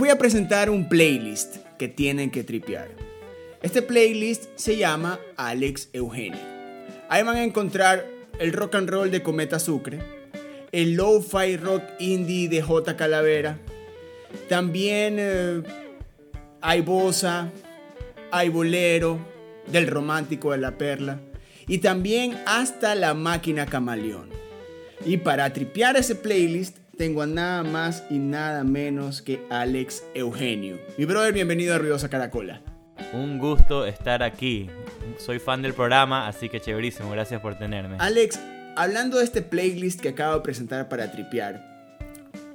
voy a presentar un playlist que tienen que tripear. Este playlist se llama Alex Eugenio. Ahí van a encontrar el rock and roll de Cometa Sucre, el lo-fi rock indie de J Calavera, también eh, hay bossa, hay bolero, del romántico de la perla, y también hasta la máquina camaleón. Y para tripear ese playlist tengo a nada más y nada menos que Alex Eugenio. Mi brother, bienvenido a Ruidosa Caracola. Un gusto estar aquí. Soy fan del programa, así que chéverísimo. Gracias por tenerme. Alex, hablando de este playlist que acabo de presentar para tripear,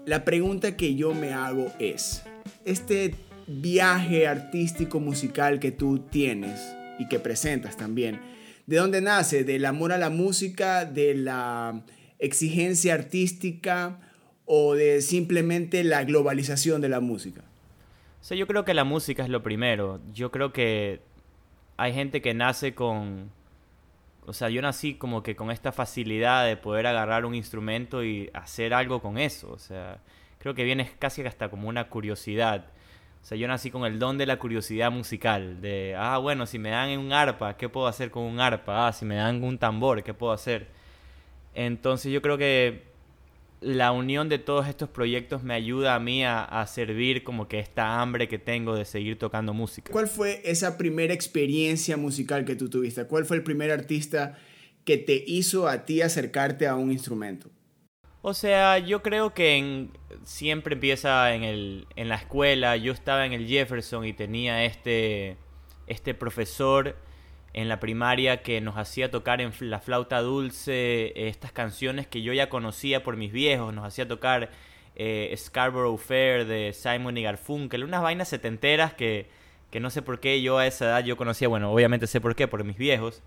la pregunta que yo me hago es, este viaje artístico musical que tú tienes y que presentas también, ¿de dónde nace? ¿Del amor a la música? ¿De la exigencia artística? O de simplemente la globalización de la música? O yo creo que la música es lo primero. Yo creo que hay gente que nace con... O sea, yo nací como que con esta facilidad de poder agarrar un instrumento y hacer algo con eso. O sea, creo que viene casi hasta como una curiosidad. O sea, yo nací con el don de la curiosidad musical. De, ah, bueno, si me dan un arpa, ¿qué puedo hacer con un arpa? Ah, si me dan un tambor, ¿qué puedo hacer? Entonces yo creo que la unión de todos estos proyectos me ayuda a mí a, servir como que esta hambre que tengo de seguir tocando música. ¿Cuál fue esa primera experiencia musical que tú tuviste? ¿Cuál fue el primer artista que te hizo a ti acercarte a un instrumento? O sea, yo creo que siempre empieza en, el, en la escuela. Yo estaba en el Jefferson y tenía este, este profesor en la primaria que nos hacía tocar en la flauta dulce estas canciones que yo ya conocía por mis viejos, nos hacía tocar eh, Scarborough Fair de Simon y Garfunkel, unas vainas setenteras que, que no sé por qué yo a esa edad yo conocía, bueno, obviamente sé por qué, por mis viejos,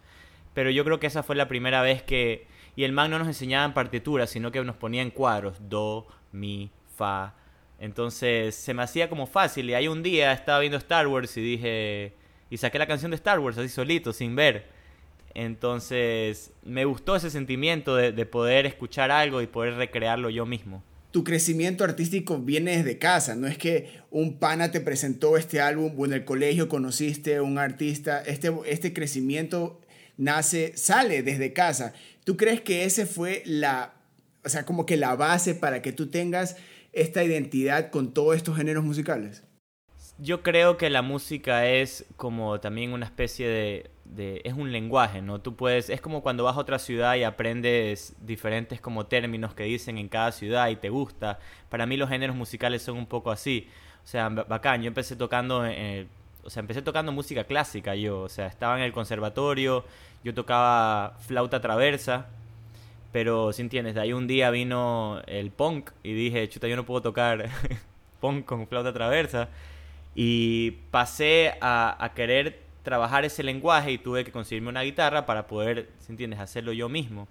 pero yo creo que esa fue la primera vez que... Y el man no nos enseñaba en partituras, sino que nos ponía en cuadros, do, mi, fa. Entonces se me hacía como fácil y ahí un día estaba viendo Star Wars y dije, y saqué la canción de Star Wars así solito, sin ver. Entonces me gustó ese sentimiento de, poder escuchar algo y poder recrearlo yo mismo. Tu crecimiento artístico viene desde casa, no es que un pana te presentó este álbum o en el colegio conociste a un artista, este, este crecimiento nace, sale desde casa. ¿Tú crees que ese fue la, o sea, como que la base para que tú tengas esta identidad con todos estos géneros musicales? Yo creo que la música es como también una especie de, es un lenguaje, ¿no? Tú puedes, es como cuando vas a otra ciudad y aprendes diferentes como términos que dicen en cada ciudad y te gusta. Para mí los géneros musicales son un poco así. O sea, bacán, yo empecé tocando, eh, o sea, empecé tocando música clásica yo, o sea, estaba en el conservatorio, yo tocaba flauta traversa, pero si entiendes, de ahí un día vino el punk y dije, chuta, yo no puedo tocar punk con flauta traversa y pasé a, querer trabajar ese lenguaje y tuve que conseguirme una guitarra para poder, si entiendes?, hacerlo yo mismo.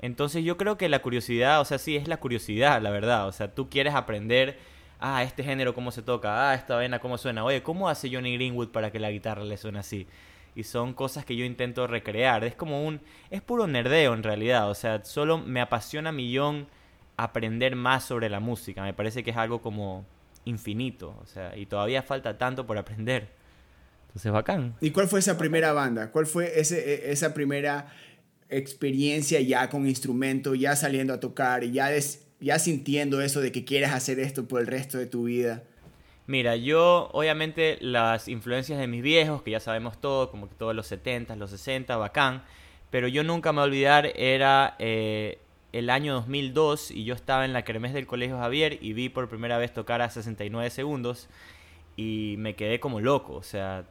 Entonces yo creo que la curiosidad, o sea, sí es la curiosidad, la verdad. O sea, tú quieres aprender, ah, este género cómo se toca, ah, esta vena cómo suena. Oye, ¿cómo hace Johnny Greenwood para que la guitarra le suene así? Y son cosas que yo intento recrear. Es como un, es puro nerdeo en realidad. O sea, solo me apasiona millón aprender más sobre la música. Me parece que es algo como infinito, o sea, y todavía falta tanto por aprender. Entonces, bacán. ¿Y cuál fue esa primera banda? ¿Cuál fue ese, e, esa primera experiencia ya con instrumento, ya saliendo a tocar, ya, ya sintiendo eso de que quieres hacer esto por el resto de tu vida? Mira, yo obviamente las influencias de mis viejos, que ya sabemos todo, como que todos los 70, los 60, bacán, pero yo nunca me voy a olvidar, era eh, el año 2002 y yo estaba en la kermés del Colegio Javier y vi por primera vez tocar a 69 segundos y me quedé como loco. O sea,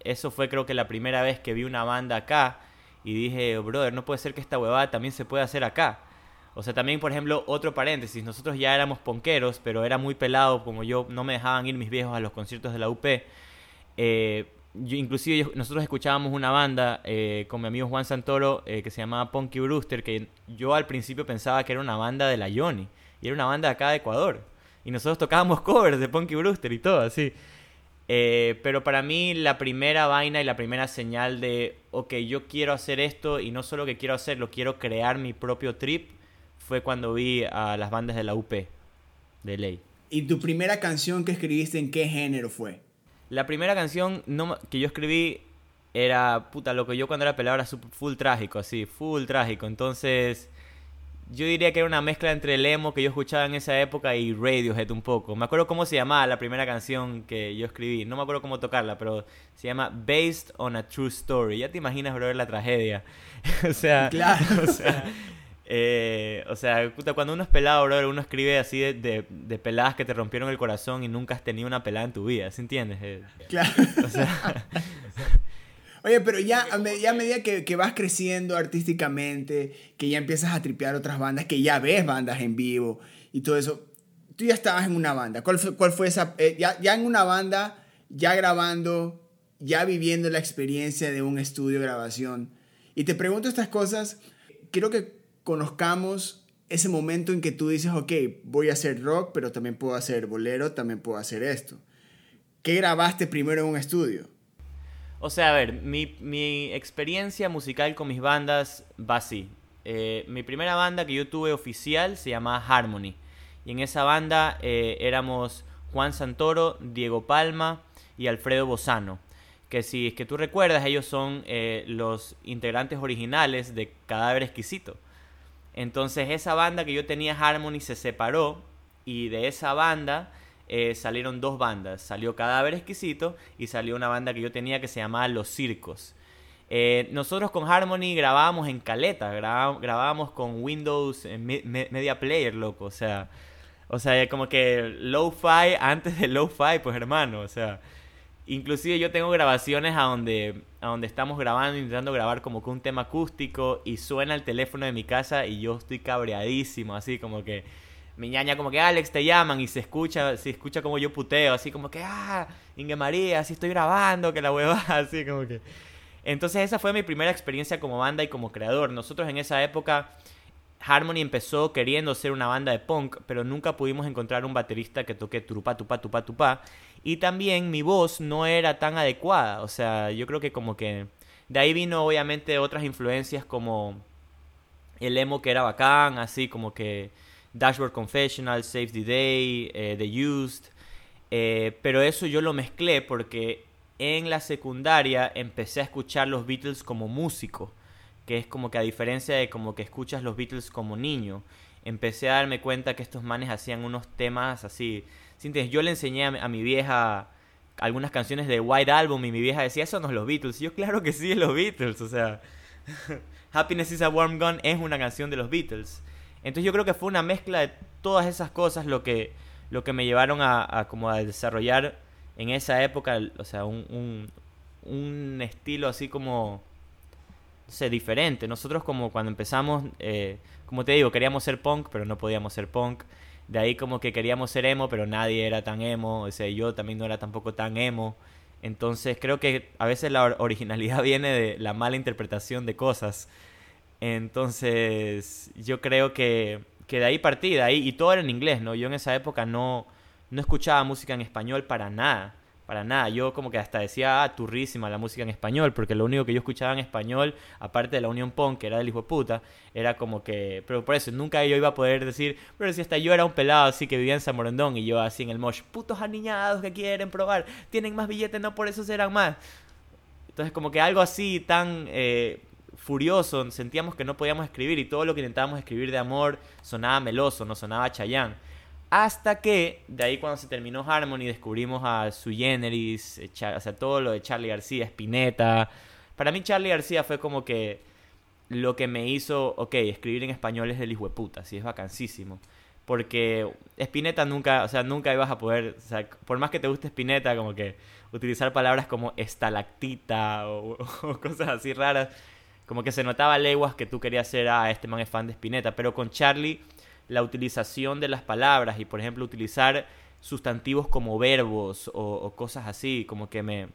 eso fue creo que la primera vez que vi una banda acá y dije, brother, no puede ser que esta huevada también se pueda hacer acá. O sea, también, por ejemplo, otro paréntesis, nosotros ya éramos ponqueros, pero era muy pelado, como yo no me dejaban ir mis viejos a los conciertos de la UP. Eh, inclusive nosotros escuchábamos una banda eh, con mi amigo Juan Santoro eh, que se llamaba Punky Brewster, que yo al principio pensaba que era una banda de la Johnny, y era una banda de acá de Ecuador. Y nosotros tocábamos covers de Punky Brewster y todo así. Eh, pero para mí la primera vaina y la primera señal de, ok, yo quiero hacer esto y no solo que quiero hacerlo, quiero crear mi propio trip, fue cuando vi a las bandas de la UP, de ley. ¿Y tu primera canción que escribiste en qué género fue? La primera canción no, que yo escribí era, puta, lo que yo cuando era pelado era full trágico, así, full trágico. Entonces, yo diría que era una mezcla entre el emo que yo escuchaba en esa época y Radiohead un poco. Me acuerdo cómo se llamaba la primera canción que yo escribí. No me acuerdo cómo tocarla, pero se llama Based on a True Story. Ya te imaginas, bro, la tragedia. o sea, claro. o sea, eh, o sea, cuando uno es pelado, bro, uno escribe así de, de, peladas que te rompieron el corazón y nunca has tenido una pelada en tu vida, ¿sí entiendes? Eh, claro. O sea, Oye, pero ya a, medida que, que, vas creciendo artísticamente, que ya empiezas a tripear otras bandas, que ya ves bandas en vivo y todo eso, tú ya estabas en una banda. ¿Cuál fue, cuál fue esa? Eh, ya, ya en una banda, ya grabando, ya viviendo la experiencia de un estudio de grabación. Y te pregunto estas cosas, quiero que conozcamos ese momento en que tú dices, ok, voy a hacer rock, pero también puedo hacer bolero, también puedo hacer esto. ¿Qué grabaste primero en un estudio? O sea, a ver, mi, experiencia musical con mis bandas va así. Eh, mi primera banda que yo tuve oficial se llamaba Harmony. Y en esa banda eh, éramos Juan Santoro, Diego Palma y Alfredo Bozano. Que si es que tú recuerdas, ellos son eh, los integrantes originales de Cadáver Exquisito. Entonces esa banda que yo tenía Harmony se separó y de esa banda eh, salieron dos bandas. Salió Cadáver Exquisito y salió una banda que yo tenía que se llamaba Los Circos. Eh, nosotros con Harmony grabábamos en caleta, grabábamos con Windows eh, Media Player, loco. O sea, o sea, como que low-fi antes de low-fi, pues hermano. O sea, inclusive yo tengo grabaciones a donde, a donde estamos grabando, intentando grabar como que un tema acústico y suena el teléfono de mi casa y yo estoy cabreadísimo, así como que mi ñaña como que Alex te llaman y se escucha, se escucha como yo puteo, así como que, ah, Inge María, así estoy grabando, que la hueva, así como que... Entonces esa fue mi primera experiencia como banda y como creador. Nosotros en esa época, Harmony empezó queriendo ser una banda de punk, pero nunca pudimos encontrar un baterista que toque turupa, tupa, tupa, tupa. Y también mi voz no era tan adecuada, o sea, yo creo que como que... De ahí vino obviamente otras influencias como el emo que era bacán, así como que Dashboard Confessional, Save the Day, eh, The Used. Eh, pero eso yo lo mezclé porque en la secundaria empecé a escuchar los Beatles como músico, que es como que a diferencia de como que escuchas los Beatles como niño, empecé a darme cuenta que estos manes hacían unos temas así. Yo le enseñé a, mi vieja algunas canciones de White Album y mi vieja decía, eso no es los Beatles. yo, claro que sí, es los Beatles. O sea, Happiness is a Warm Gun es una canción de los Beatles. Entonces yo creo que fue una mezcla de todas esas cosas lo que, lo que me llevaron a, como a desarrollar en esa época, o sea, un, un, estilo así como, no sé, diferente. Nosotros como cuando empezamos, eh, como te digo, queríamos ser punk, pero no podíamos ser punk. De ahí como que queríamos ser emo, pero nadie era tan emo. O sea, yo también no era tampoco tan emo. Entonces creo que a veces la originalidad viene de la mala interpretación de cosas. Entonces, yo creo que, que de ahí partí, de ahí, y todo era en inglés, ¿no? Yo en esa época no, no escuchaba música en español para nada, para nada. Yo como que hasta decía, ah, turrísima la música en español, porque lo único que yo escuchaba en español, aparte de la Unión Punk, que era del hijo de puta, era como que, pero por eso, nunca yo iba a poder decir, pero si hasta yo era un pelado así que vivía en San Morondón y yo así en el mosh, putos aniñados que quieren probar, tienen más billetes, no por eso serán más. Entonces como que algo así tan... Eh, furioso, sentíamos que no podíamos escribir y todo lo que intentábamos escribir de amor sonaba meloso, no sonaba chayán. Hasta que, de ahí cuando se terminó Harmony, descubrimos a Su Generis, eh, o sea, todo lo de Charlie García, Spinetta. Para mí Charlie García fue como que lo que me hizo, ok, escribir en español es del hijo de puta, sí, es vacancísimo. Porque Spinetta nunca, o sea, nunca ibas a poder, o sea, por más que te guste Spinetta, como que utilizar palabras como estalactita o cosas así raras, como que se notaba leguas que tú querías ser, ah, este man fan de Spinetta, pero con Charlie la utilización de las palabras y por ejemplo utilizar sustantivos como verbos o, cosas así, como que me,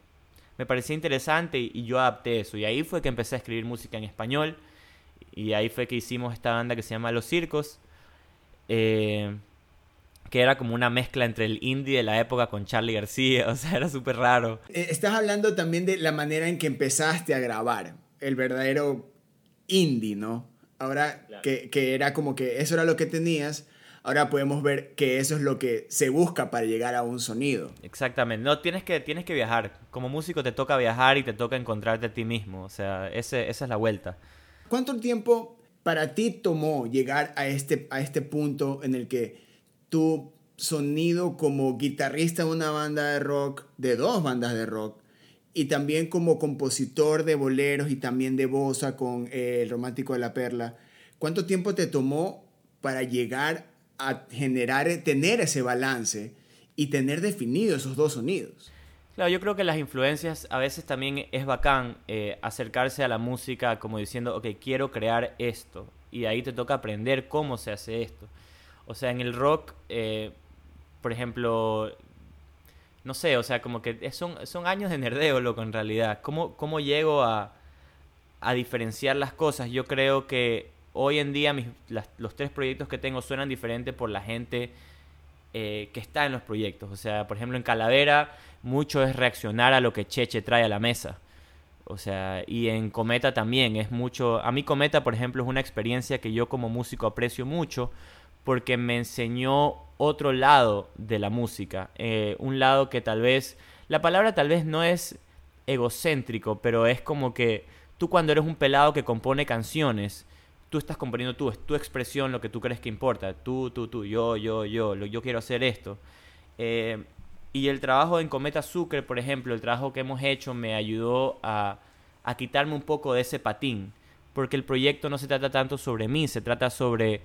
me parecía interesante y, yo adapté eso. Y ahí fue que empecé a escribir música en español y ahí fue que hicimos esta banda que se llama Los Circos. Eh, que era como una mezcla entre el indie de la época con Charlie García, o sea, era súper raro. Eh, estás hablando también de la manera en que empezaste a grabar el verdadero indie, ¿no? Ahora que, era como que eso era lo que tenías. ahora podemos ver que eso es lo que se busca para llegar a un sonido. Exactamente, no, tienes que, tienes que viajar. Como músico te toca viajar y te toca encontrarte a ti mismo, o sea, ese, esa es la vuelta. ¿Cuánto tiempo para ti tomó llegar a este, a este punto en el que tu sonido como guitarrista de una banda de rock, de dos bandas de rock, y también como compositor de boleros y también de bossa con eh, El Romántico de la Perla, ¿cuánto tiempo te tomó para llegar a generar, tener ese balance y tener definido esos dos sonidos? Claro, yo creo que las influencias a veces también es bacán eh, acercarse a la música como diciendo, ok, quiero crear esto. Y ahí te toca aprender cómo se hace esto. O sea, en el rock, eh, por ejemplo, no sé, o sea, como que son, son años de nerdeo, loco, en realidad. ¿Cómo, cómo llego a, a diferenciar las cosas? Yo creo que hoy en día mis, los tres proyectos que tengo suenan diferentes por la gente eh, que está en los proyectos. O sea, por ejemplo, en Calavera mucho es reaccionar a lo que Cheche trae a la mesa. O sea, y en Cometa también es mucho... A mí Cometa, por ejemplo, es una experiencia que yo como músico aprecio mucho porque me enseñó otro lado de la música. Eh, un lado que tal vez, la palabra tal vez no es egocéntrico, pero es como que tú cuando eres un pelado que compone canciones, tú estás componiendo tú, es tu expresión lo que tú crees que importa. Tú, tú, tú, yo, yo, yo, yo quiero hacer esto. Eh, y el trabajo en Cometa Sucre, por ejemplo, el trabajo que hemos hecho me ayudó a, a quitarme un poco de ese patín. Porque el proyecto no se trata tanto sobre mí, se trata sobre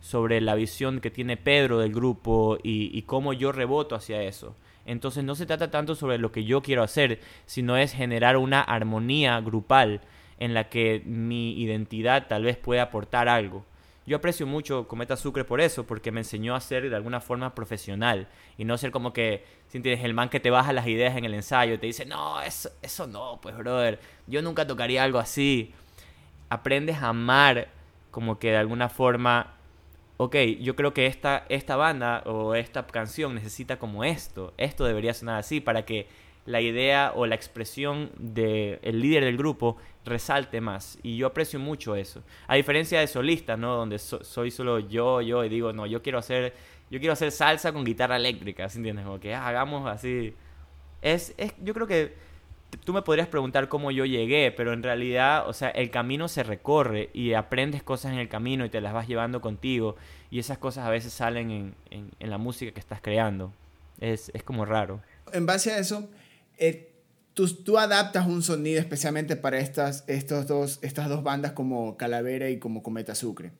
sobre la visión que tiene Pedro del grupo y, cómo yo reboto hacia eso. Entonces no se trata tanto sobre lo que yo quiero hacer, sino es generar una armonía grupal en la que mi identidad tal vez pueda aportar algo. Yo aprecio mucho Cometa Sucre por eso, porque me enseñó a ser de alguna forma profesional y no ser como que, si tienes el man que te baja las ideas en el ensayo y te dice, no, eso, eso no, pues brother, yo nunca tocaría algo así. Aprendes a amar como que de alguna forma ok, yo creo que esta, esta banda o esta canción necesita como esto, esto debería sonar así para que la idea o la expresión del líder del grupo resalte más. Y yo aprecio mucho eso. A diferencia de solistas, ¿no? Donde soy solo yo, yo, y digo, no, yo quiero hacer, yo quiero hacer salsa con guitarra eléctrica, ¿sí entiendes? Como que ah, hagamos así. Es, es, yo creo que tú me podrías preguntar cómo yo llegué, pero en realidad, o sea, el camino se recorre y aprendes cosas en el camino y te las vas llevando contigo y esas cosas a veces salen en, la música que estás creando. Es, es, como raro. En base a eso, eh, tú, tú, adaptas un sonido especialmente para estas, estos dos, estas dos bandas como Calavera y como Cometa Sucre.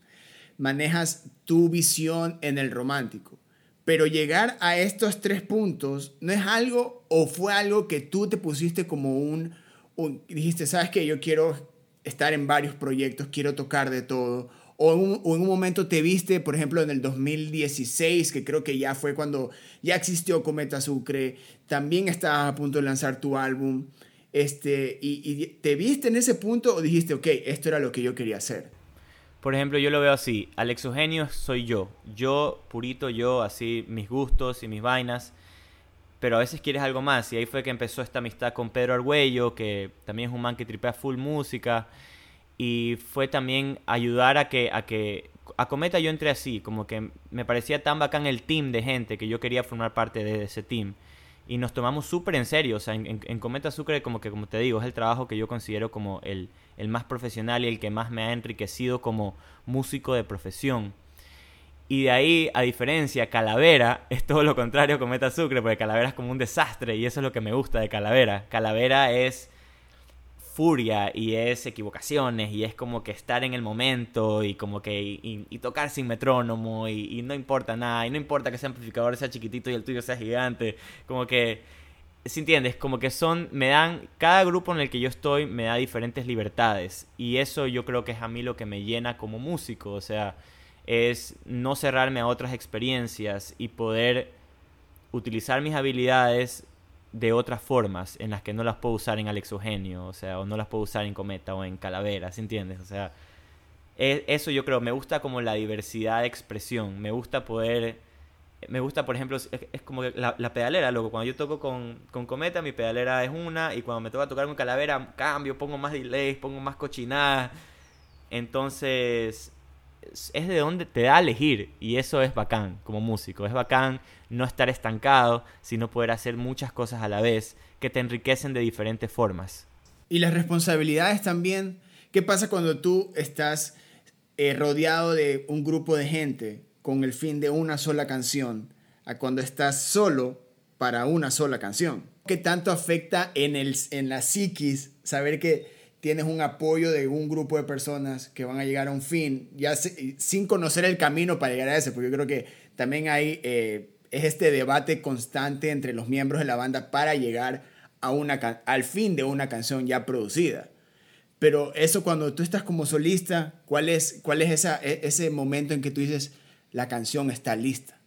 Manejas tu visión en el romántico pero llegar a estos tres puntos no es algo o fue algo que tú te pusiste como un, dijiste, sabes que yo quiero estar en varios proyectos, quiero tocar de todo. O en, un, o en, un, momento te viste, por ejemplo, en el 2016, que creo que ya fue cuando ya existió Cometa Sucre, también estabas a punto de lanzar tu álbum, este, y, y te viste en ese punto o dijiste, ok, esto era lo que yo quería hacer. Por ejemplo, yo lo veo así, Alex Eugenio soy yo, yo, purito yo, así mis gustos y mis vainas, pero a veces quieres algo más y ahí fue que empezó esta amistad con Pedro Argüello, que también es un man que tripea full música y fue también ayudar a que a que a Cometa yo entré así, como que me parecía tan bacán el team de gente que yo quería formar parte de ese team y nos tomamos súper en serio. O sea, en, Cometa Sucre, como que, como te digo, es el trabajo que yo considero como el, el más profesional y el que más me ha enriquecido como músico de profesión. Y de ahí, a diferencia, Calavera es todo lo contrario a Cometa Sucre, porque Calavera es como un desastre y eso es lo que me gusta de Calavera. Calavera es y es equivocaciones y es como que estar en el momento y como que y, tocar sin metrónomo y, no importa nada y no importa que ese amplificador sea chiquitito y el tuyo sea gigante como que si entiendes como que son me dan cada grupo en el que yo estoy me da diferentes libertades y eso yo creo que es a mí lo que me llena como músico o sea es no cerrarme a otras experiencias y poder utilizar mis habilidades de otras formas en las que no las puedo usar en Alex Eugenio, o sea, o no las puedo usar en Cometa o en Calavera, entiendes? O sea, e, eso yo creo, me gusta como la diversidad de expresión, me gusta poder, me gusta, por ejemplo, es, como la, la, pedalera, luego cuando yo toco con, con, Cometa, mi pedalera es una, y cuando me toca tocar con Calavera, cambio, pongo más delays, pongo más cochinadas, entonces es de donde te da a elegir y eso es bacán como músico. Es bacán no estar estancado, sino poder hacer muchas cosas a la vez que te enriquecen de diferentes formas. Y las responsabilidades también. ¿Qué pasa cuando tú estás eh, rodeado de un grupo de gente con el fin de una sola canción a cuando estás solo para una sola canción? ¿Qué tanto afecta en, el, en la psiquis saber que tienes un apoyo de un grupo de personas que van a llegar a un fin, ya sin conocer el camino para llegar a ese, porque yo creo que también hay, eh, es este debate constante entre los miembros de la banda para llegar a una, al fin de una canción ya producida. Pero eso cuando tú estás como solista, ¿cuál es, cuál es esa, e, ese momento en que tú dices, la canción está lista?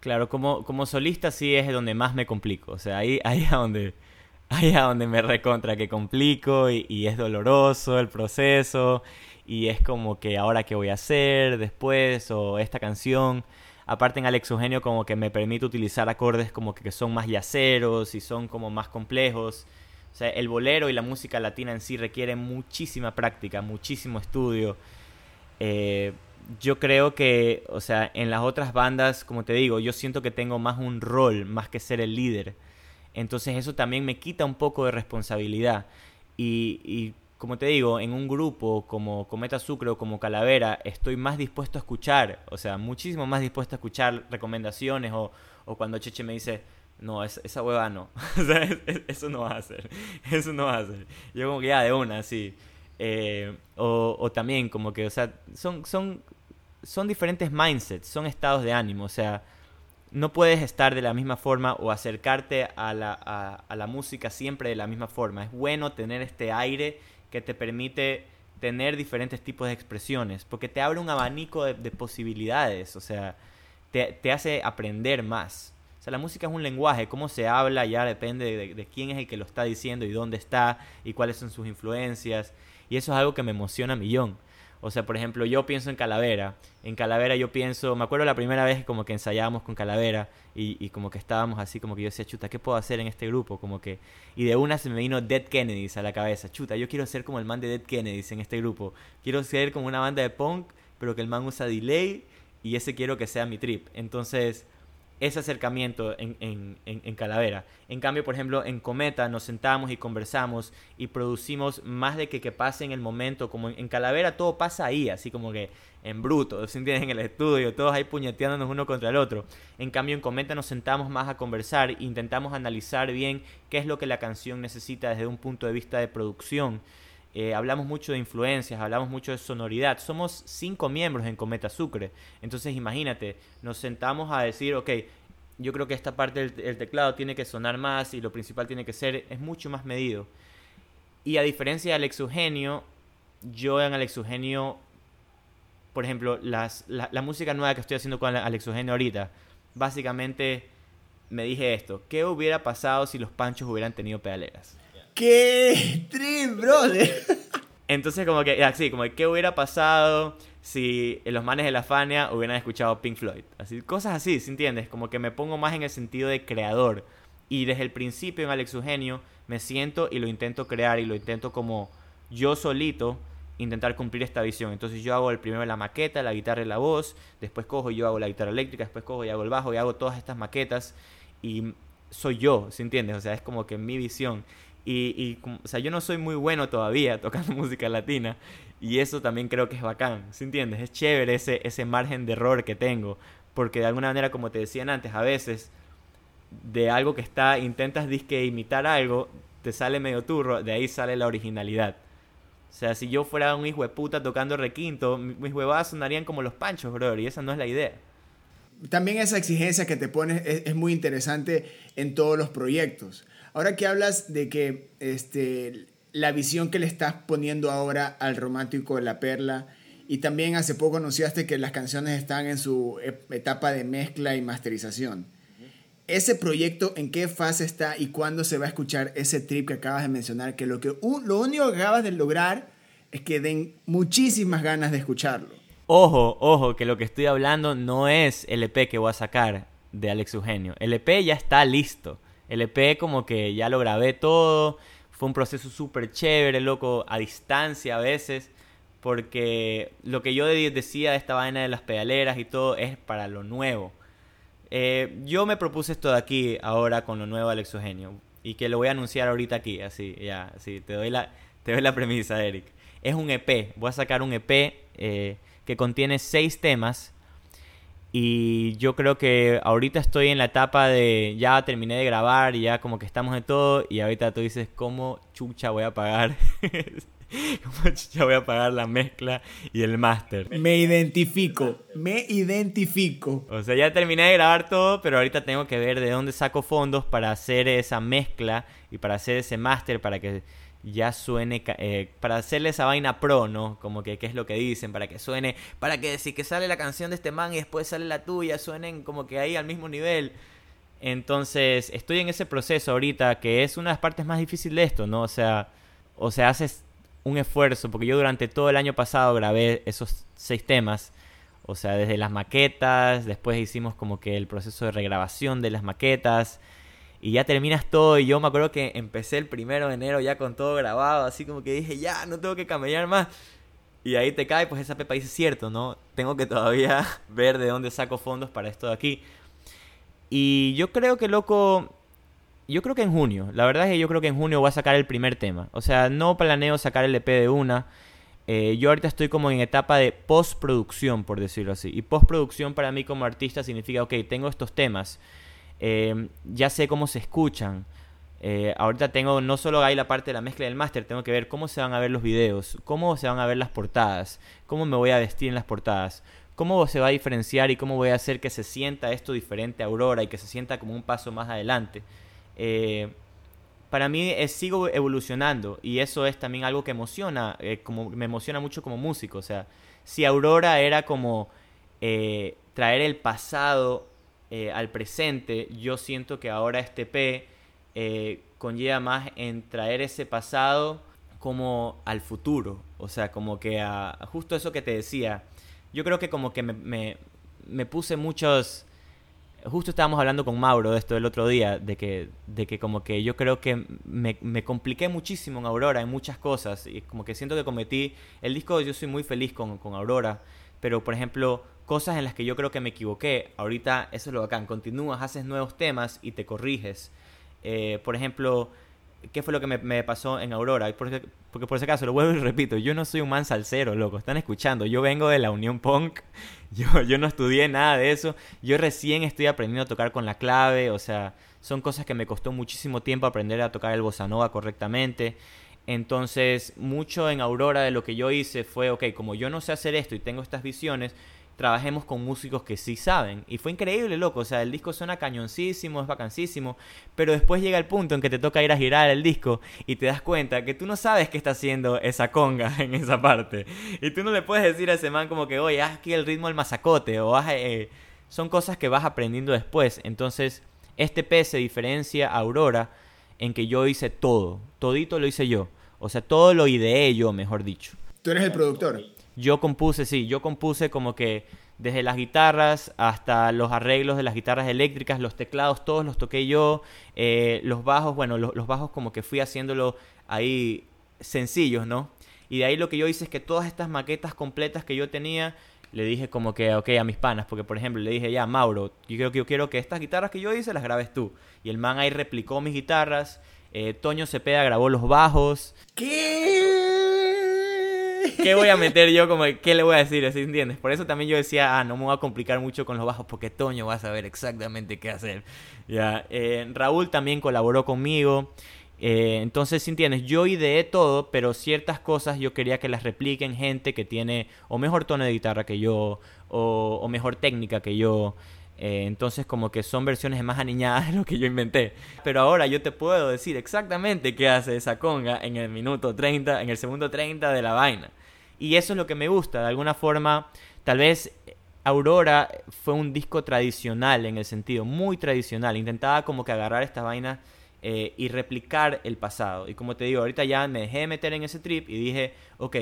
Claro, como, como solista sí es donde más me complico. O sea, ahí, ahí es donde ahí a donde me recontra que complico y, es doloroso el proceso y es como que ahora qué voy a hacer después o esta canción. Aparte en Alex Eugenio como que me permite utilizar acordes como que son más yaceros y son como más complejos. O sea, el bolero y la música latina en sí requieren muchísima práctica, muchísimo estudio. Eh, yo creo que, o sea, en las otras bandas, como te digo, yo siento que tengo más un rol, más que ser el líder. Entonces eso también me quita un poco de responsabilidad. Y, como te digo, en un grupo como Cometa Sucre o como Calavera, estoy más dispuesto a escuchar, o sea, muchísimo más dispuesto a escuchar recomendaciones o, cuando Cheche me dice, no, esa, hueva no, o sea, eso no va a hacer, eso no va a hacer. Yo como que ya de una, sí. Eh, o, o, también como que, o sea, son, son, son diferentes mindsets, son estados de ánimo, o sea, no puedes estar de la misma forma o acercarte a la, música siempre de la misma forma. Es bueno tener este aire que te permite tener diferentes tipos de expresiones, porque te abre un abanico de, posibilidades, o sea, te, hace aprender más. O sea, la música es un lenguaje, cómo se habla ya depende de, de quién es el que lo está diciendo y dónde está y cuáles son sus influencias. Y eso es algo que me emociona a millón. O sea, por ejemplo, yo pienso en Calavera. En Calavera yo pienso, me acuerdo la primera vez como que ensayábamos con Calavera y, como que estábamos así, como que yo decía, chuta, ¿qué puedo hacer en este grupo? Como que, y de una se me vino Dead Kennedys a la cabeza. Chuta, yo quiero ser como el man de Dead Kennedys en este grupo. Quiero ser como una banda de punk, pero que el man usa delay y ese quiero que sea mi trip. Entonces, ese acercamiento en, en, en, Calavera. En cambio, por ejemplo, en Cometa nos sentamos y conversamos y producimos más de que, que pase en el momento, como en, Calavera todo pasa ahí, así como que en bruto, ¿se entienden? En el estudio, todos ahí puñeteándonos uno contra el otro. En cambio, en Cometa nos sentamos más a conversar, intentamos analizar bien qué es lo que la canción necesita desde un punto de vista de producción eh, hablamos mucho de influencias, hablamos mucho de sonoridad. Somos cinco miembros en Cometa Sucre. Entonces imagínate, nos sentamos a decir, ok, yo creo que esta parte del, teclado tiene que sonar más y lo principal tiene que ser, es mucho más medido. Y a diferencia de Alex Eugenio, yo en Alex Eugenio, por ejemplo, las, la, la música nueva que estoy haciendo con Alex Eugenio ahorita, básicamente me dije esto, ¿qué hubiera pasado si los panchos hubieran tenido pedaleras? ¡Qué trip, brother! Entonces, como que, así, como ¿qué hubiera pasado si los manes de la Fania hubieran escuchado Pink Floyd? Así, cosas así, ¿sí entiendes? Como que me pongo más en el sentido de creador. Y desde el principio en Alex Eugenio me siento y lo intento crear y lo intento como yo solito intentar cumplir esta visión. Entonces yo hago el primero la maqueta, la guitarra y la voz, después cojo y yo hago la guitarra eléctrica, después cojo y hago el bajo y hago todas estas maquetas y soy yo, ¿sí entiendes? O sea, es como que mi visión. Y, o sea, yo no soy muy bueno todavía tocando música latina y eso también creo que es bacán, ¿sí entiendes? Es chévere ese, ese margen de error que tengo, porque de alguna manera, como te decían antes, a veces de algo que está, intentas disque imitar algo, te sale medio turro, de ahí sale la originalidad. O sea, si yo fuera un hijo de puta tocando requinto, mis huevadas sonarían como los panchos, brother, y esa no es la idea. También esa exigencia que te pones es muy interesante en todos los proyectos. Ahora que hablas de que este, la visión que le estás poniendo ahora al romántico de la perla, y también hace poco anunciaste que las canciones están en su etapa de mezcla y masterización. ¿Ese proyecto en qué fase está y cuándo se va a escuchar ese trip que acabas de mencionar? Que lo, que, lo único que acabas de lograr es que den muchísimas ganas de escucharlo. Ojo, ojo, que lo que estoy hablando no es el EP que voy a sacar de Alex Eugenio. El EP ya está listo. El EP como que ya lo grabé todo, fue un proceso súper chévere, loco, a distancia a veces, porque lo que yo decía de esta vaina de las pedaleras y todo es para lo nuevo. Eh, yo me propuse esto de aquí ahora con lo nuevo Alex Eugenio y que lo voy a anunciar ahorita aquí, así, ya, así, te doy la, te doy la premisa, Eric. Es un EP, voy a sacar un EP eh, que contiene seis temas y yo creo que ahorita estoy en la etapa de ya terminé de grabar y ya como que estamos en todo y ahorita tú dices, ¿cómo chucha voy a pagar? ¿Cómo chucha voy a pagar la mezcla y el máster? Me identifico, me identifico. O sea, ya terminé de grabar todo, pero ahorita tengo que ver de dónde saco fondos para hacer esa mezcla y para hacer ese máster para que ya suene, eh, para hacerle esa vaina pro, ¿no? Como que qué es lo que dicen, para que suene, para que si que sale la canción de este man y después sale la tuya, suenen como que ahí al mismo nivel. Entonces, estoy en ese proceso ahorita, que es una de las partes más difíciles de esto, ¿no? O sea, o sea, haces un esfuerzo, porque yo durante todo el año pasado grabé esos seis temas, o sea, desde las maquetas, después hicimos como que el proceso de regrabación de las maquetas, y ya terminas todo y yo me acuerdo que empecé el primero de enero ya con todo grabado, así como que dije, ya, no tengo que camellar más. Y ahí te cae, pues esa pepa dice, cierto, ¿no? Tengo que todavía ver de dónde saco fondos para esto de aquí. Y yo creo que, loco, yo creo que en junio, la verdad es que yo creo que en junio voy a sacar el primer tema. O sea, no planeo sacar el EP de una. Eh, yo ahorita estoy como en etapa de postproducción, por decirlo así. Y postproducción para mí como artista significa, ok, tengo estos temas eh, ya sé cómo se escuchan. Eh, ahorita tengo no solo ahí la parte de la mezcla del máster, tengo que ver cómo se van a ver los videos, cómo se van a ver las portadas, cómo me voy a vestir en las portadas, cómo se va a diferenciar y cómo voy a hacer que se sienta esto diferente a Aurora y que se sienta como un paso más adelante. Eh, para mí sigo evolucionando y eso es también algo que emociona, como me emociona mucho como músico. O sea, si Aurora era como traer el pasado eh, al presente, yo siento que ahora este P eh, conlleva más en traer ese pasado como al futuro. O sea, como que a, justo eso que te decía. Yo creo que como que me, me, puse muchos... Justo estábamos hablando con Mauro de esto el otro día, de que, de que como que yo creo que me, me compliqué muchísimo en Aurora, en muchas cosas, y como que siento que cometí, el disco yo soy muy feliz con, con Aurora, pero por ejemplo cosas en las que yo creo que me equivoqué. Ahorita eso es lo bacán. Continúas, haces nuevos temas y te corriges. Eh, por ejemplo, ¿qué fue lo que me, pasó en Aurora? Porque, por ese caso, lo vuelvo y repito, yo no soy un man salsero, loco. Están escuchando. Yo vengo de la Unión Punk. Yo, yo no estudié nada de eso. Yo recién estoy aprendiendo a tocar con la clave. O sea, son cosas que me costó muchísimo tiempo aprender a tocar el bossa nova correctamente. Entonces, mucho en Aurora de lo que yo hice fue, ok, como yo no sé hacer esto y tengo estas visiones, trabajemos con músicos que sí saben. Y fue increíble, loco. O sea, el disco suena cañoncísimo, es vacancísimo. Pero después llega el punto en que te toca ir a girar el disco y te das cuenta que tú no sabes qué está haciendo esa conga en esa parte. Y tú no le puedes decir a ese man como que, oye, haz aquí el ritmo del mazacote. O eh, son cosas que vas aprendiendo después. Entonces, este P se diferencia a Aurora en que yo hice todo. Todito lo hice yo. O sea, todo lo ideé yo, mejor dicho. Tú eres el productor yo compuse, sí, yo compuse como que desde las guitarras hasta los arreglos de las guitarras eléctricas, los teclados, todos los toqué yo, eh, los bajos, bueno, los, bajos como que fui haciéndolo ahí sencillos, ¿no? Y de ahí lo que yo hice es que todas estas maquetas completas que yo tenía, le dije como que, ok, a mis panas, porque por ejemplo le dije, ya, Mauro, yo quiero, yo quiero que estas guitarras que yo hice las grabes tú. Y el man ahí replicó mis guitarras, eh, Toño Cepeda grabó los bajos. ¿Qué? ¿Qué voy a meter yo? Como, ¿Qué le voy a decir? ¿Sí entiendes? Por eso también yo decía, ah, no me voy a complicar mucho con los bajos porque Toño va a saber exactamente qué hacer. Ya, eh, Raúl también colaboró conmigo. Eh, entonces, ¿sí entiendes? Yo ideé todo, pero ciertas cosas yo quería que las repliquen gente que tiene o mejor tono de guitarra que yo, o mejor técnica que yo. Eh, entonces como que son versiones más aniñadas de lo que yo inventé. Pero ahora yo te puedo decir exactamente qué hace esa conga en el minuto 30, en el segundo 30 de la vaina. Y eso es lo que me gusta. De alguna forma, tal vez Aurora fue un disco tradicional en el sentido, muy tradicional. Intentaba como que agarrar esta vaina eh, y replicar el pasado. Y como te digo, ahorita ya me dejé meter en ese trip y dije, ok,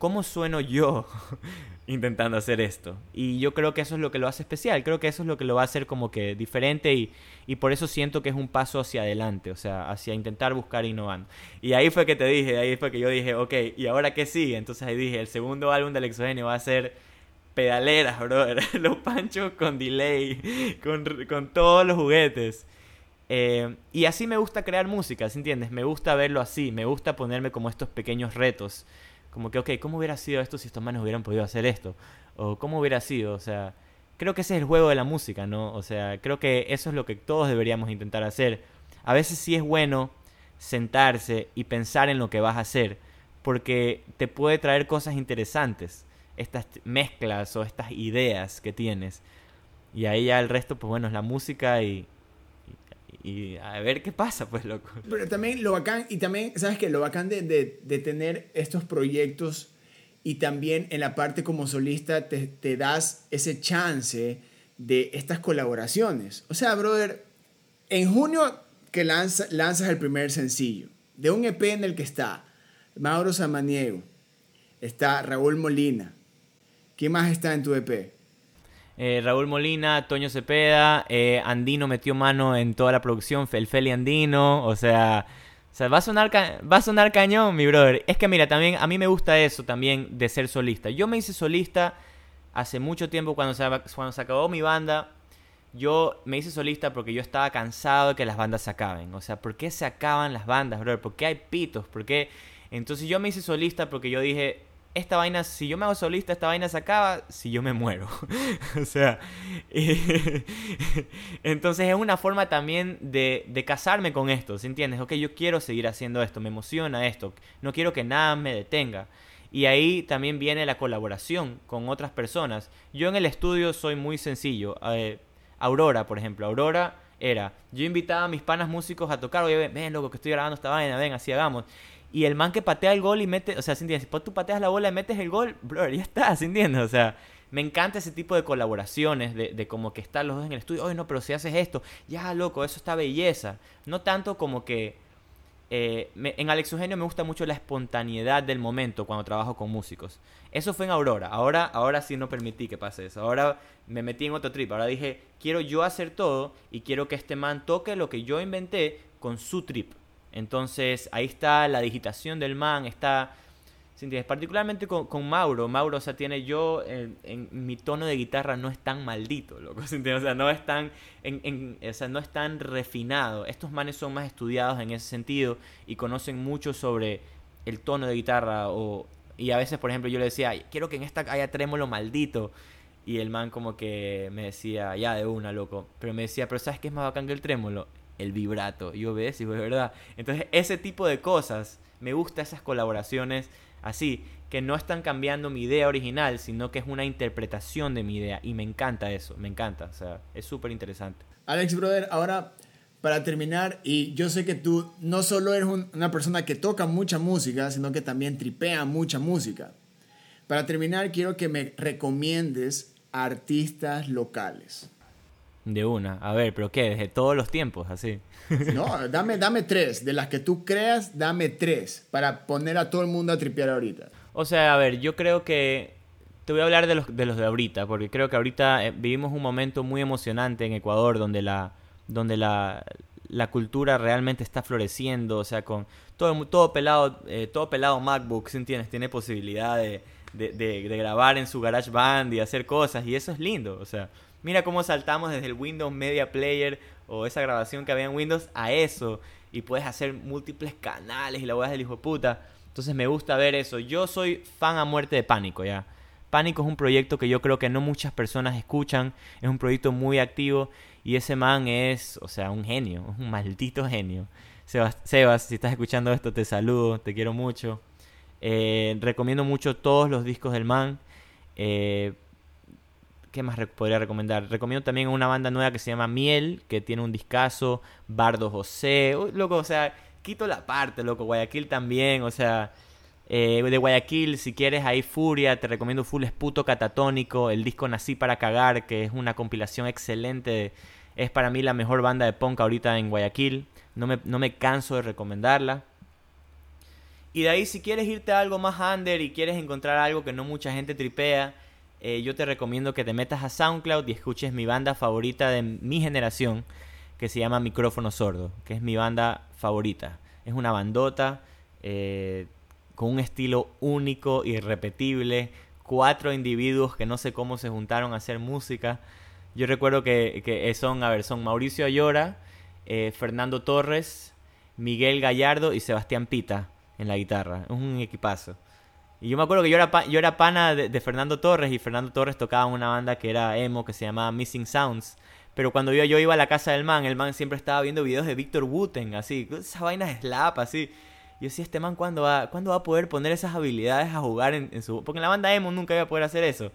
¿cómo sueno yo? intentando hacer esto. Y yo creo que eso es lo que lo hace especial, creo que eso es lo que lo va a hacer como que diferente y, y por eso siento que es un paso hacia adelante, o sea, hacia intentar buscar innovando. Y ahí fue que te dije, ahí fue que yo dije, ok, ¿y ahora qué sigue? Entonces ahí dije, el segundo álbum del Exogenio va a ser pedaleras, brother. Los panchos con delay, con, con todos los juguetes. Eh, y así me gusta crear música, ¿sí entiendes? Me gusta verlo así, me gusta ponerme como estos pequeños retos. Como que, ok, ¿cómo hubiera sido esto si estos manos hubieran podido hacer esto? O ¿cómo hubiera sido? O sea, creo que ese es el juego de la música, ¿no? O sea, creo que eso es lo que todos deberíamos intentar hacer. A veces sí es bueno sentarse y pensar en lo que vas a hacer, porque te puede traer cosas interesantes, estas mezclas o estas ideas que tienes. Y ahí ya el resto, pues bueno, es la música y, y a ver qué pasa, pues, loco. Pero también lo bacán, y también, ¿sabes qué? Lo bacán de, de, tener estos proyectos y también en la parte como solista te, te, das ese chance de estas colaboraciones. O sea, brother, en junio que lanza, lanzas el primer sencillo, de un EP en el que está Mauro Samaniego, está Raúl Molina. ¿Quién más está en tu EP? Eh, Raúl Molina, Toño Cepeda, eh, Andino metió mano en toda la producción, Felfeli Andino, o sea, va, a sonar va a sonar cañón, mi brother. Es que mira, también a mí me gusta eso también de ser solista. Yo me hice solista hace mucho tiempo cuando se, cuando se acabó mi banda. Yo me hice solista porque yo estaba cansado de que las bandas se acaben. O sea, ¿por qué se acaban las bandas, brother? ¿Por qué hay pitos? ¿Por qué? Entonces yo me hice solista porque yo dije, esta vaina, si yo me hago solista, esta vaina se acaba si yo me muero. o sea, entonces es una forma también de, casarme con esto, ¿sí entiendes? Ok, yo quiero seguir haciendo esto, me emociona esto, no quiero que nada me detenga. Y ahí también viene la colaboración con otras personas. Yo en el estudio soy muy sencillo. Eh, Aurora, por ejemplo, Aurora era, yo invitaba a mis panas músicos a tocar, oye, ven, loco, que estoy grabando esta vaina, ven, así hagamos. Y el man que patea el gol y mete, o sea, ¿sí entiendes? Si tú pateas la bola y metes el gol, bro, ya está, ¿sí entiendes? O sea, me encanta ese tipo de colaboraciones, de, de como que están los dos en el estudio, oye, no, pero si haces esto, ya, loco, eso está belleza. No tanto como que... Eh, en Alex Eugenio me gusta mucho la espontaneidad del momento cuando trabajo con músicos. Eso fue en Aurora. Ahora, ahora sí no permití que pase eso. Ahora me metí en otro trip. Ahora dije, quiero yo hacer todo y quiero que este man toque lo que yo inventé con su trip. Entonces ahí está la digitación del man, está... Particularmente con, Mauro. Mauro, o sea, tiene yo, en, mi tono de guitarra no es tan maldito, loco. O sea, no es tan, en, o sea, no es tan refinado. Estos manes son más estudiados en ese sentido y conocen mucho sobre el tono de guitarra. O, y a veces, por ejemplo, yo le decía, quiero que en esta haya trémolo maldito. Y el man como que me decía, ya de una, loco. Pero me decía, pero ¿sabes qué es más bacán que el trémolo? El vibrato. Y yo ves, y de verdad. Entonces, ese tipo de cosas, me gusta esas colaboraciones así, que no están cambiando mi idea original, sino que es una interpretación de mi idea. Y me encanta eso, me encanta. O sea, es súper interesante. Alex, brother, ahora para terminar, y yo sé que tú no solo eres una persona que toca mucha música, sino que también tripea mucha música. Para terminar, quiero que me recomiendes artistas locales. De una. A ver, pero ¿qué? Desde todos los tiempos, así. No, dame, dame tres. De las que tú creas, dame tres. Para poner a todo el mundo a tripear ahorita. O sea, a ver, yo creo que. Te voy a hablar de los de, los de ahorita, porque creo que ahorita eh, vivimos un momento muy emocionante en Ecuador, donde la. donde la, la cultura realmente está floreciendo. O sea, con todo, todo pelado, eh, todo pelado MacBook, ¿sí entiendes? Tiene posibilidad de, de, de grabar en su garage band y hacer cosas. Y eso es lindo. O sea Mira cómo saltamos desde el Windows Media Player o esa grabación que había en Windows a eso. Y puedes hacer múltiples canales y la voz del hijo de puta. Entonces me gusta ver eso. Yo soy fan a muerte de Pánico, ya. Pánico es un proyecto que yo creo que no muchas personas escuchan. Es un proyecto muy activo. Y ese man es, o sea, un genio. Un maldito genio. Sebas, Sebas si estás escuchando esto, te saludo. Te quiero mucho. Eh, recomiendo mucho todos los discos del man. Eh, ¿Qué más podría recomendar? Recomiendo también una banda nueva que se llama Miel, que tiene un discazo, Bardo José, loco, o sea, quito la parte, loco, Guayaquil también, o sea, eh, de Guayaquil, si quieres ahí Furia, te recomiendo Full Esputo Catatónico, el disco Nací para Cagar, que es una compilación excelente, es para mí la mejor banda de punk ahorita en Guayaquil, no me, no me canso de recomendarla. Y de ahí si quieres irte a algo más under y quieres encontrar algo que no mucha gente tripea, eh, yo te recomiendo que te metas a SoundCloud y escuches mi banda favorita de mi generación, que se llama Micrófono Sordo, que es mi banda favorita. Es una bandota eh, con un estilo único, irrepetible, cuatro individuos que no sé cómo se juntaron a hacer música. Yo recuerdo que, son, a ver, son Mauricio Ayora, eh, Fernando Torres, Miguel Gallardo y Sebastián Pita en la guitarra. Es un equipazo. Y yo me acuerdo que yo era, yo era pana de, Fernando Torres y Fernando Torres tocaba en una banda que era emo que se llamaba Missing Sounds. Pero cuando yo, iba a la casa del man, el man siempre estaba viendo videos de Víctor Wooten, así, esa vaina de slap, así. Yo decía, este man, ¿cuándo va, ¿cuándo va a poder poner esas habilidades a jugar en, su... Porque en la banda emo nunca iba a poder hacer eso.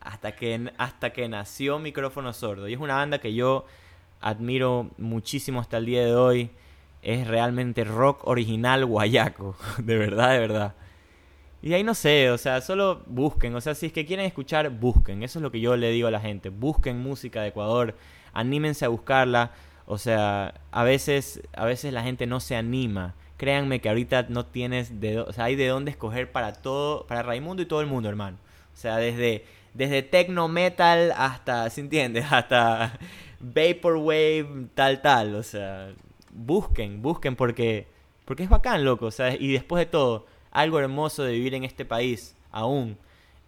Hasta que, hasta que nació Micrófono Sordo. Y es una banda que yo admiro muchísimo hasta el día de hoy. Es realmente rock original guayaco. De verdad, de verdad. Y ahí no sé, o sea, solo busquen, o sea, si es que quieren escuchar, busquen, eso es lo que yo le digo a la gente, busquen música de Ecuador, anímense a buscarla, o sea, a veces, a veces la gente no se anima, créanme que ahorita no tienes de, o sea, hay de dónde escoger para todo, para Raimundo y todo el mundo, hermano, o sea, desde, desde techno metal hasta, ¿se entiende? Hasta vaporwave, tal, tal, o sea, busquen, busquen porque, porque es bacán, loco, o sea, y después de todo, algo hermoso de vivir en este país aún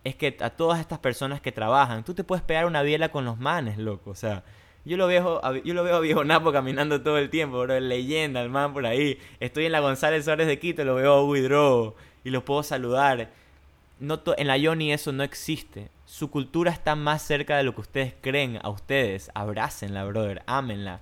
es que a todas estas personas que trabajan, tú te puedes pegar una biela con los manes, loco. O sea, yo lo veo, yo lo veo a Viejo Napo caminando todo el tiempo, bro. Leyenda, el man por ahí. Estoy en la González Suárez de Quito, lo veo a Widrow y los puedo saludar. No en la Yoni eso no existe. Su cultura está más cerca de lo que ustedes creen a ustedes. Abrácenla, brother. Ámenla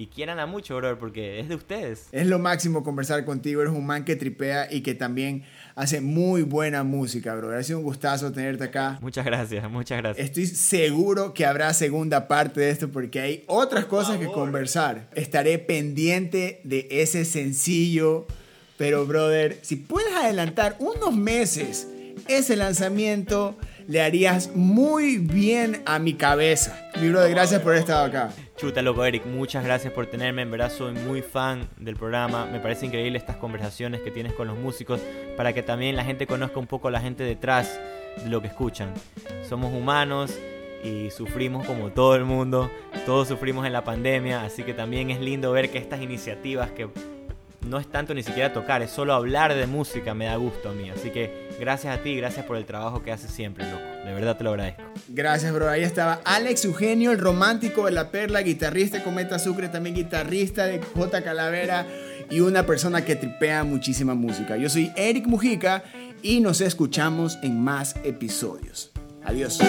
y quieran a mucho, brother, porque es de ustedes. Es lo máximo conversar contigo. Eres un man que tripea y que también hace muy buena música, brother. Ha sido un gustazo tenerte acá. Muchas gracias, muchas gracias. Estoy seguro que habrá segunda parte de esto porque hay otras cosas que conversar. Estaré pendiente de ese sencillo. Pero, brother, si puedes adelantar unos meses ese lanzamiento, le harías muy bien a mi cabeza. Mi brother, gracias por haber estado acá. Chuta, loco, Eric, muchas gracias por tenerme. En verdad, soy muy fan del programa. Me parece increíble estas conversaciones que tienes con los músicos para que también la gente conozca un poco la gente detrás de lo que escuchan. Somos humanos y sufrimos como todo el mundo. Todos sufrimos en la pandemia, así que también es lindo ver que estas iniciativas que no es tanto ni siquiera tocar, es solo hablar de música, me da gusto a mí. Así que gracias a ti, gracias por el trabajo que haces siempre, loco. De verdad te lo agradezco. Gracias, bro. Ahí estaba Alex Eugenio, el romántico de la perla, guitarrista de Cometa Sucre, también guitarrista de J Calavera y una persona que tripea muchísima música. Yo soy Eric Mujica y nos escuchamos en más episodios. Adiós.